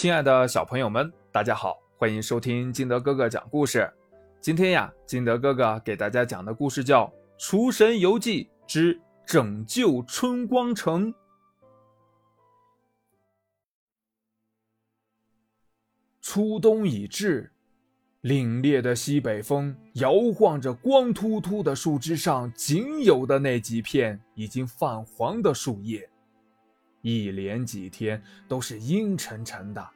亲爱的小朋友们，大家好，欢迎收听金德哥哥讲故事。今天呀，金德哥哥给大家讲的故事叫《厨神游记之拯救春光城》。初冬已至，凛冽的西北风摇晃着光秃秃的树枝上仅有的那几片已经泛黄的树叶。一连几天都是阴沉沉的，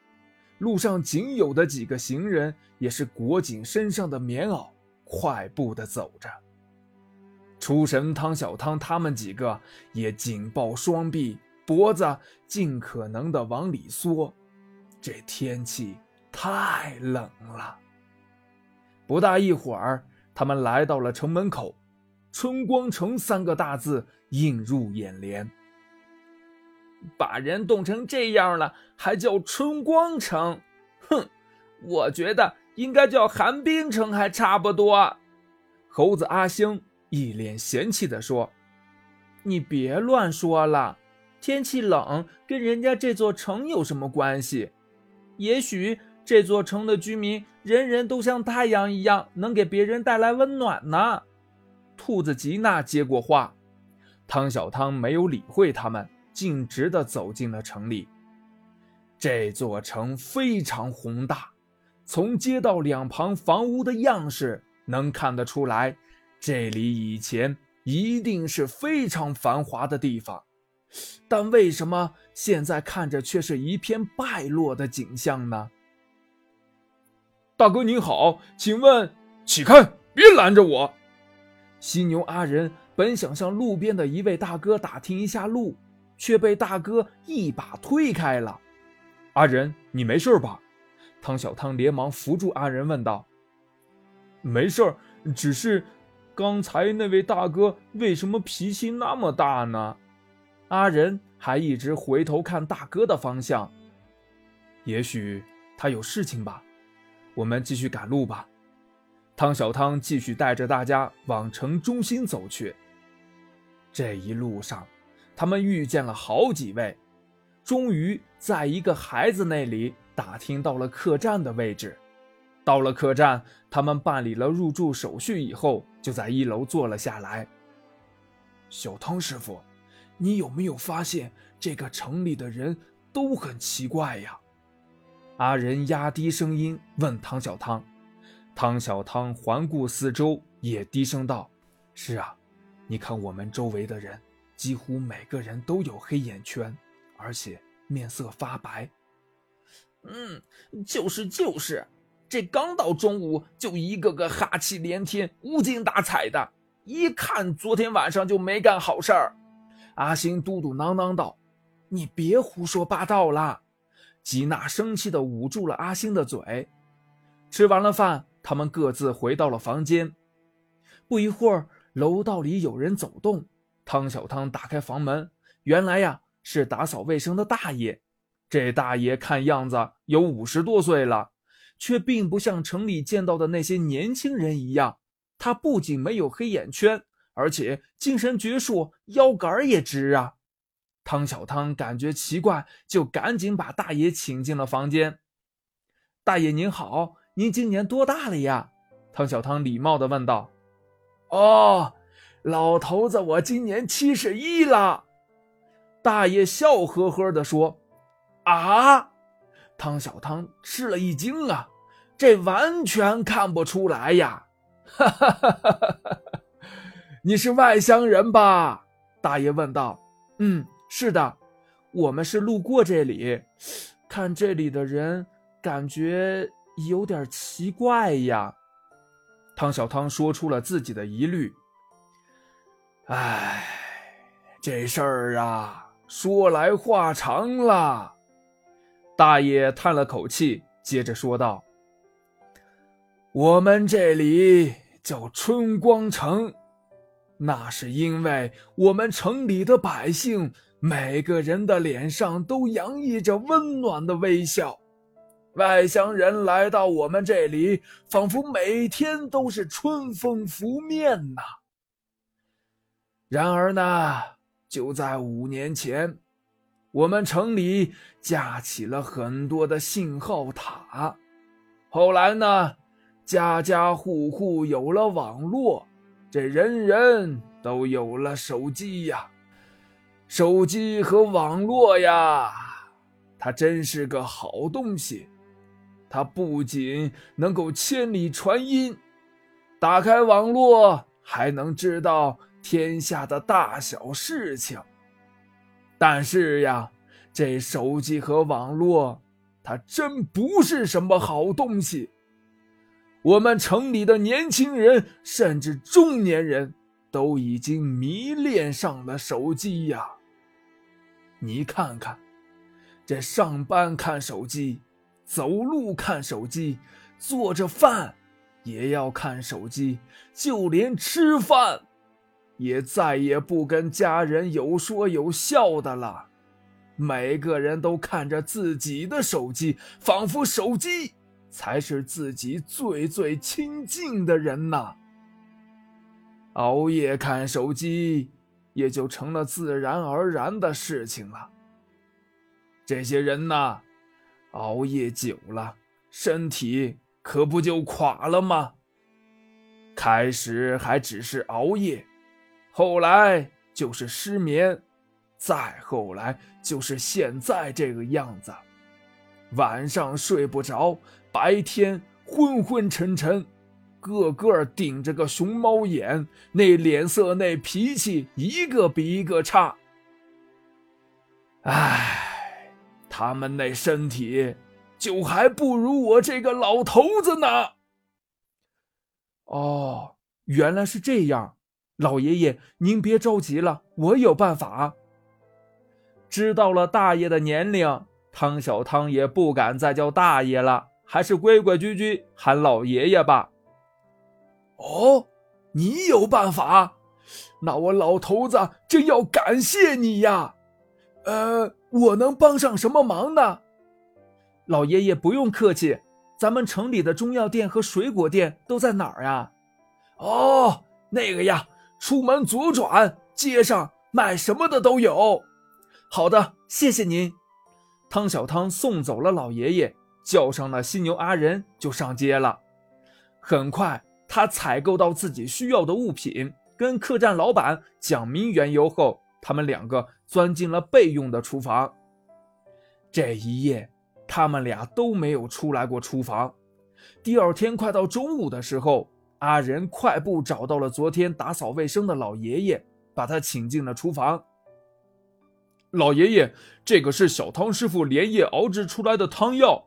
路上仅有的几个行人也是裹紧身上的棉袄，快步的走着。厨神汤小汤他们几个也紧抱双臂，脖子尽可能的往里缩。这天气太冷了。不大一会儿，他们来到了城门口，“春光城”三个大字映入眼帘。把人冻成这样了，还叫春光城？哼，我觉得应该叫寒冰城还差不多。猴子阿星一脸嫌弃地说：“你别乱说了，天气冷跟人家这座城有什么关系？也许这座城的居民人人都像太阳一样，能给别人带来温暖呢。”兔子吉娜接过话，汤小汤没有理会他们。径直地走进了城里。这座城非常宏大，从街道两旁房屋的样式能看得出来，这里以前一定是非常繁华的地方。但为什么现在看着却是一片败落的景象呢？大哥您好，请问，起开，别拦着我！犀牛阿仁本想向路边的一位大哥打听一下路。却被大哥一把推开了。阿仁，你没事吧？汤小汤连忙扶住阿仁，问道：“没事，只是刚才那位大哥为什么脾气那么大呢？”阿仁还一直回头看大哥的方向，也许他有事情吧。我们继续赶路吧。汤小汤继续带着大家往城中心走去。这一路上。他们遇见了好几位，终于在一个孩子那里打听到了客栈的位置。到了客栈，他们办理了入住手续以后，就在一楼坐了下来。小汤师傅，你有没有发现这个城里的人都很奇怪呀？阿仁压低声音问汤小汤。汤小汤环顾四周，也低声道：“是啊，你看我们周围的人。”几乎每个人都有黑眼圈，而且面色发白。嗯，就是就是，这刚到中午就一个个哈气连天、无精打采的，一看昨天晚上就没干好事儿。阿星嘟嘟囔囔道：“你别胡说八道了。”吉娜生气地捂住了阿星的嘴。吃完了饭，他们各自回到了房间。不一会儿，楼道里有人走动。汤小汤打开房门，原来呀是打扫卫生的大爷。这大爷看样子有五十多岁了，却并不像城里见到的那些年轻人一样。他不仅没有黑眼圈，而且精神矍铄，腰杆也直啊。汤小汤感觉奇怪，就赶紧把大爷请进了房间。大爷您好，您今年多大了呀？汤小汤礼貌地问道。哦。老头子，我今年七十一了。大爷笑呵呵地说：“啊！”汤小汤吃了一惊啊，这完全看不出来呀！哈哈哈哈哈！你是外乡人吧？大爷问道。“嗯，是的，我们是路过这里，看这里的人，感觉有点奇怪呀。”汤小汤说出了自己的疑虑。唉，这事儿啊，说来话长了。大爷叹了口气，接着说道：“我们这里叫春光城，那是因为我们城里的百姓每个人的脸上都洋溢着温暖的微笑。外乡人来到我们这里，仿佛每天都是春风拂面呐。”然而呢，就在五年前，我们城里架起了很多的信号塔。后来呢，家家户户有了网络，这人人都有了手机呀。手机和网络呀，它真是个好东西。它不仅能够千里传音，打开网络还能知道天下的大小事情。但是呀，这手机和网络。它真不是什么好东西。我们城里的年轻人，甚至中年人都已经迷恋上了手机呀。你看看，这上班看手机，走路看手机，做着饭也要看手机，就连吃饭，也再也不跟家人有说有笑的了。每个人都看着自己的手机，仿佛手机才是自己最最亲近的人呐。熬夜看手机，也就成了自然而然的事情了。这些人呐，熬夜久了，身体可不就垮了吗？开始还只是熬夜，后来就是失眠。再后来就是现在这个样子，晚上睡不着，白天昏昏沉沉，个个顶着个熊猫眼，那脸色那脾气一个比一个差。唉，他们那身体就还不如我这个老头子呢。哦，原来是这样，老爷爷您别着急了，我有办法。知道了大爷的年龄，汤小汤也不敢再叫大爷了，还是规规矩矩喊老爷爷吧。哦，你有办法？那我老头子真要感谢你呀。呃，我能帮上什么忙呢？老爷爷不用客气，咱们城里的中药店和水果店都在哪儿呀？哦，那个呀，出门左转，街上卖什么的都有。好的，谢谢您。汤小汤送走了老爷爷，叫上了犀牛阿仁，就上街了。很快，他采购到自己需要的物品，跟客栈老板讲明缘由后，他们两个钻进了备用的厨房。这一夜，他们俩都没有出来过厨房。第二天快到中午的时候，阿仁快步找到了昨天打扫卫生的老爷爷，把他请进了厨房。老爷爷，这个是小汤师傅连夜熬制出来的汤药，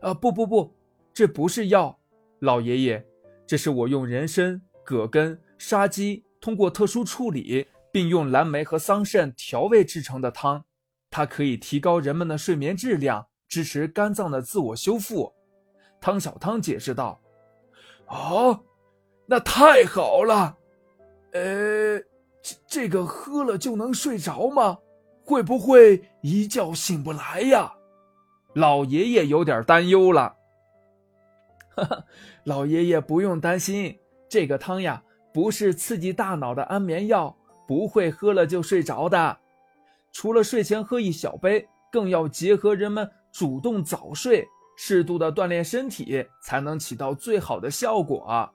啊，不不不，这不是药，老爷爷，这是我用人参、葛根、沙棘通过特殊处理，并用蓝莓和桑葚调味制成的汤，它可以提高人们的睡眠质量，支持肝脏的自我修复。汤小汤解释道：“哦，那太好了，呃，这这个喝了就能睡着吗？”会不会一觉醒不来呀？老爷爷有点担忧了。哈哈，老爷爷不用担心，这个汤呀，不是刺激大脑的安眠药，不会喝了就睡着的。除了睡前喝一小杯，更要结合人们主动早睡，适度的锻炼身体，才能起到最好的效果。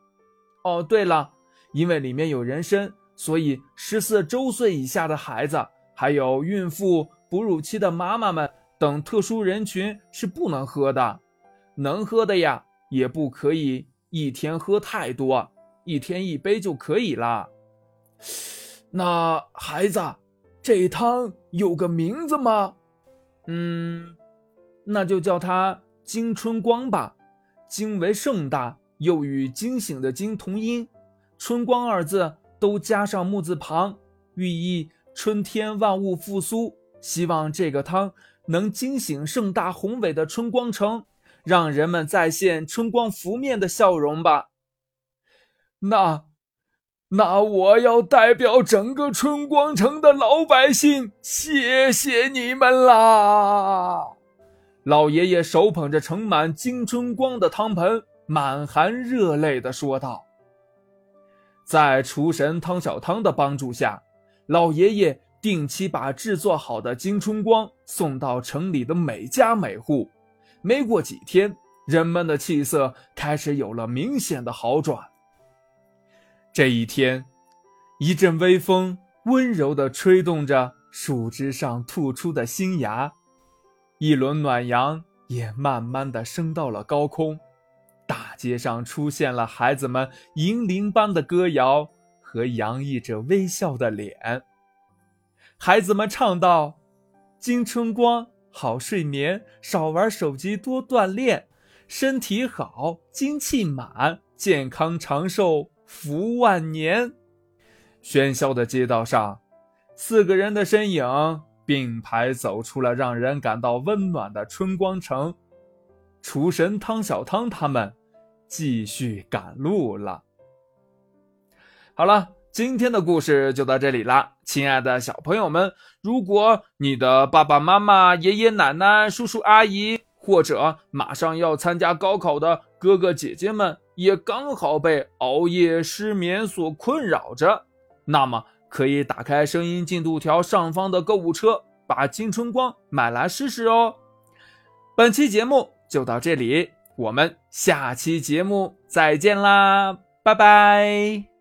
哦，对了，因为里面有人参，所以十四周岁以下的孩子。还有孕妇、哺乳期的妈妈们等特殊人群是不能喝的，能喝的呀，也不可以一天喝太多，一天一杯就可以了。那孩子，这汤有个名字吗？嗯，那就叫它惊春光吧。惊为盛大，又与惊醒的惊同音，春光二字都加上木字旁，寓意。春天万物复苏，希望这个汤能惊醒盛大宏伟的春光城，让人们再现春光拂面的笑容吧。那，那我要代表整个春光城的老百姓，谢谢你们啦！老爷爷手捧着盛满金春光的汤盆，满含热泪地说道。在厨神汤小汤的帮助下。老爷爷定期把制作好的金春光送到城里的每家每户。没过几天，人们的气色开始有了明显的好转。这一天，一阵微风温柔地吹动着树枝上吐出的新芽，一轮暖阳也慢慢地升到了高空。大街上出现了孩子们银铃般的歌谣和洋溢着微笑的脸。孩子们唱道：“金春光，好睡眠，少玩手机，多锻炼，身体好，精气满，健康长寿，福万年。”喧嚣的街道上，四个人的身影并排走出了让人感到温暖的春光城。厨神汤小汤他们继续赶路了。好了。今天的故事就到这里啦，亲爱的小朋友们，如果你的爸爸妈妈、爷爷奶奶、叔叔阿姨，或者马上要参加高考的哥哥姐姐们，也刚好被熬夜、失眠所困扰着，那么可以打开声音进度条上方的购物车，把金春光买来试试哦。本期节目就到这里，我们下期节目再见啦，拜拜。